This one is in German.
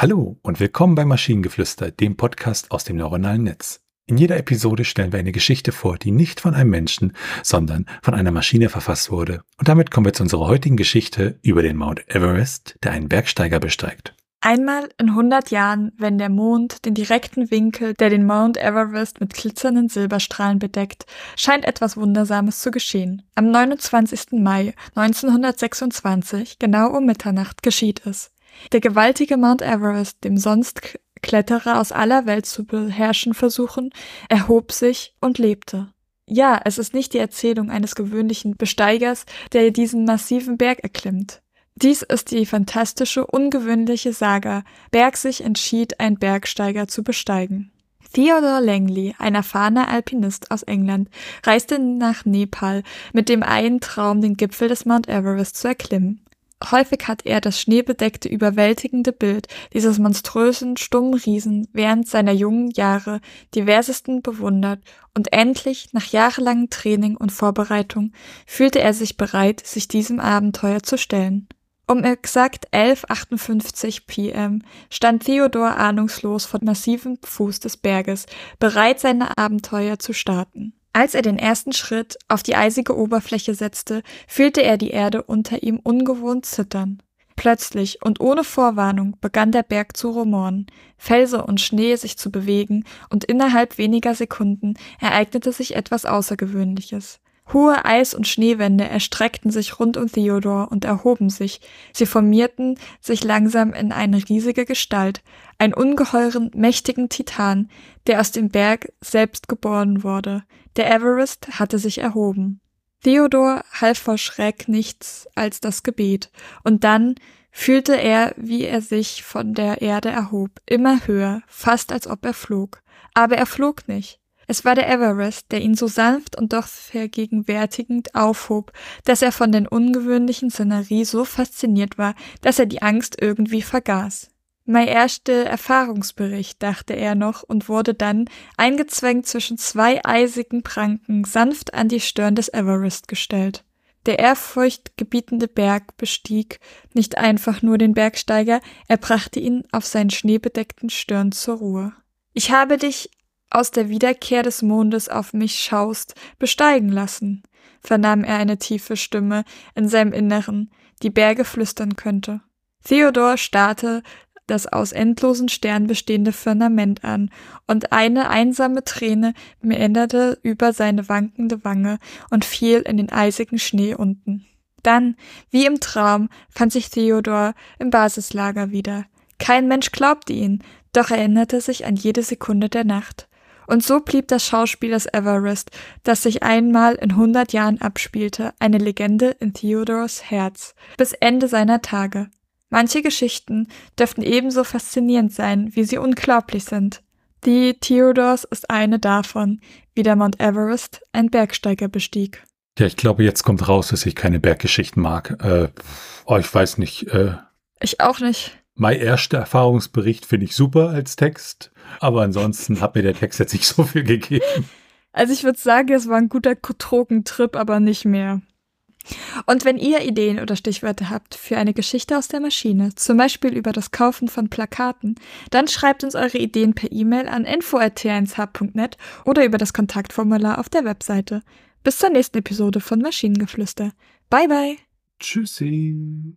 Hallo und willkommen bei Maschinengeflüster, dem Podcast aus dem neuronalen Netz. In jeder Episode stellen wir eine Geschichte vor, die nicht von einem Menschen, sondern von einer Maschine verfasst wurde. Und damit kommen wir zu unserer heutigen Geschichte über den Mount Everest, der einen Bergsteiger besteigt. Einmal in 100 Jahren, wenn der Mond den direkten Winkel, der den Mount Everest mit glitzernden Silberstrahlen bedeckt, scheint etwas Wundersames zu geschehen. Am 29. Mai 1926, genau um Mitternacht, geschieht es. Der gewaltige Mount Everest, dem sonst Kletterer aus aller Welt zu beherrschen versuchen, erhob sich und lebte. Ja, es ist nicht die Erzählung eines gewöhnlichen Besteigers, der diesen massiven Berg erklimmt. Dies ist die fantastische, ungewöhnliche Saga. Berg sich entschied, ein Bergsteiger zu besteigen. Theodore Langley, ein erfahrener Alpinist aus England, reiste nach Nepal mit dem einen Traum, den Gipfel des Mount Everest zu erklimmen. Häufig hat er das schneebedeckte, überwältigende Bild dieses monströsen, stummen Riesen während seiner jungen Jahre diversesten bewundert und endlich, nach jahrelangem Training und Vorbereitung, fühlte er sich bereit, sich diesem Abenteuer zu stellen. Um exakt 11.58 pm stand Theodor ahnungslos vor massivem Fuß des Berges, bereit, seine Abenteuer zu starten. Als er den ersten Schritt auf die eisige Oberfläche setzte, fühlte er die Erde unter ihm ungewohnt zittern. Plötzlich und ohne Vorwarnung begann der Berg zu rumoren, Felsen und Schnee sich zu bewegen, und innerhalb weniger Sekunden ereignete sich etwas Außergewöhnliches. Hohe Eis- und Schneewände erstreckten sich rund um Theodor und erhoben sich. Sie formierten sich langsam in eine riesige Gestalt, einen ungeheuren, mächtigen Titan, der aus dem Berg selbst geboren wurde. Der Everest hatte sich erhoben. Theodor half vor Schreck nichts als das Gebet, und dann fühlte er, wie er sich von der Erde erhob, immer höher, fast als ob er flog. Aber er flog nicht. Es war der Everest, der ihn so sanft und doch vergegenwärtigend aufhob, dass er von den ungewöhnlichen Szenerie so fasziniert war, dass er die Angst irgendwie vergaß. Mein erster Erfahrungsbericht, dachte er noch und wurde dann, eingezwängt zwischen zwei eisigen Pranken, sanft an die Stirn des Everest gestellt. Der ehrfurchtgebietende Berg bestieg nicht einfach nur den Bergsteiger, er brachte ihn auf seinen schneebedeckten Stirn zur Ruhe. Ich habe dich aus der Wiederkehr des Mondes auf mich schaust, besteigen lassen, vernahm er eine tiefe Stimme in seinem Inneren, die Berge flüstern könnte. Theodor starrte das aus endlosen Sternen bestehende Firmament an, und eine einsame Träne meanderte über seine wankende Wange und fiel in den eisigen Schnee unten. Dann, wie im Traum, fand sich Theodor im Basislager wieder. Kein Mensch glaubte ihn, doch erinnerte sich an jede Sekunde der Nacht. Und so blieb das Schauspiel des Everest, das sich einmal in hundert Jahren abspielte, eine Legende in Theodors Herz, bis Ende seiner Tage. Manche Geschichten dürften ebenso faszinierend sein, wie sie unglaublich sind. Die Theodors ist eine davon, wie der Mount Everest ein Bergsteiger bestieg. Ja, ich glaube, jetzt kommt raus, dass ich keine Berggeschichten mag. Äh, oh, ich weiß nicht. Äh, ich auch nicht. Mein erster Erfahrungsbericht finde ich super als Text, aber ansonsten hat mir der Text jetzt nicht so viel gegeben. Also ich würde sagen, es war ein guter Drogentrip, aber nicht mehr. Und wenn ihr Ideen oder Stichwörter habt für eine Geschichte aus der Maschine, zum Beispiel über das Kaufen von Plakaten, dann schreibt uns eure Ideen per E-Mail an info.t1h.net oder über das Kontaktformular auf der Webseite. Bis zur nächsten Episode von Maschinengeflüster. Bye bye. Tschüssi.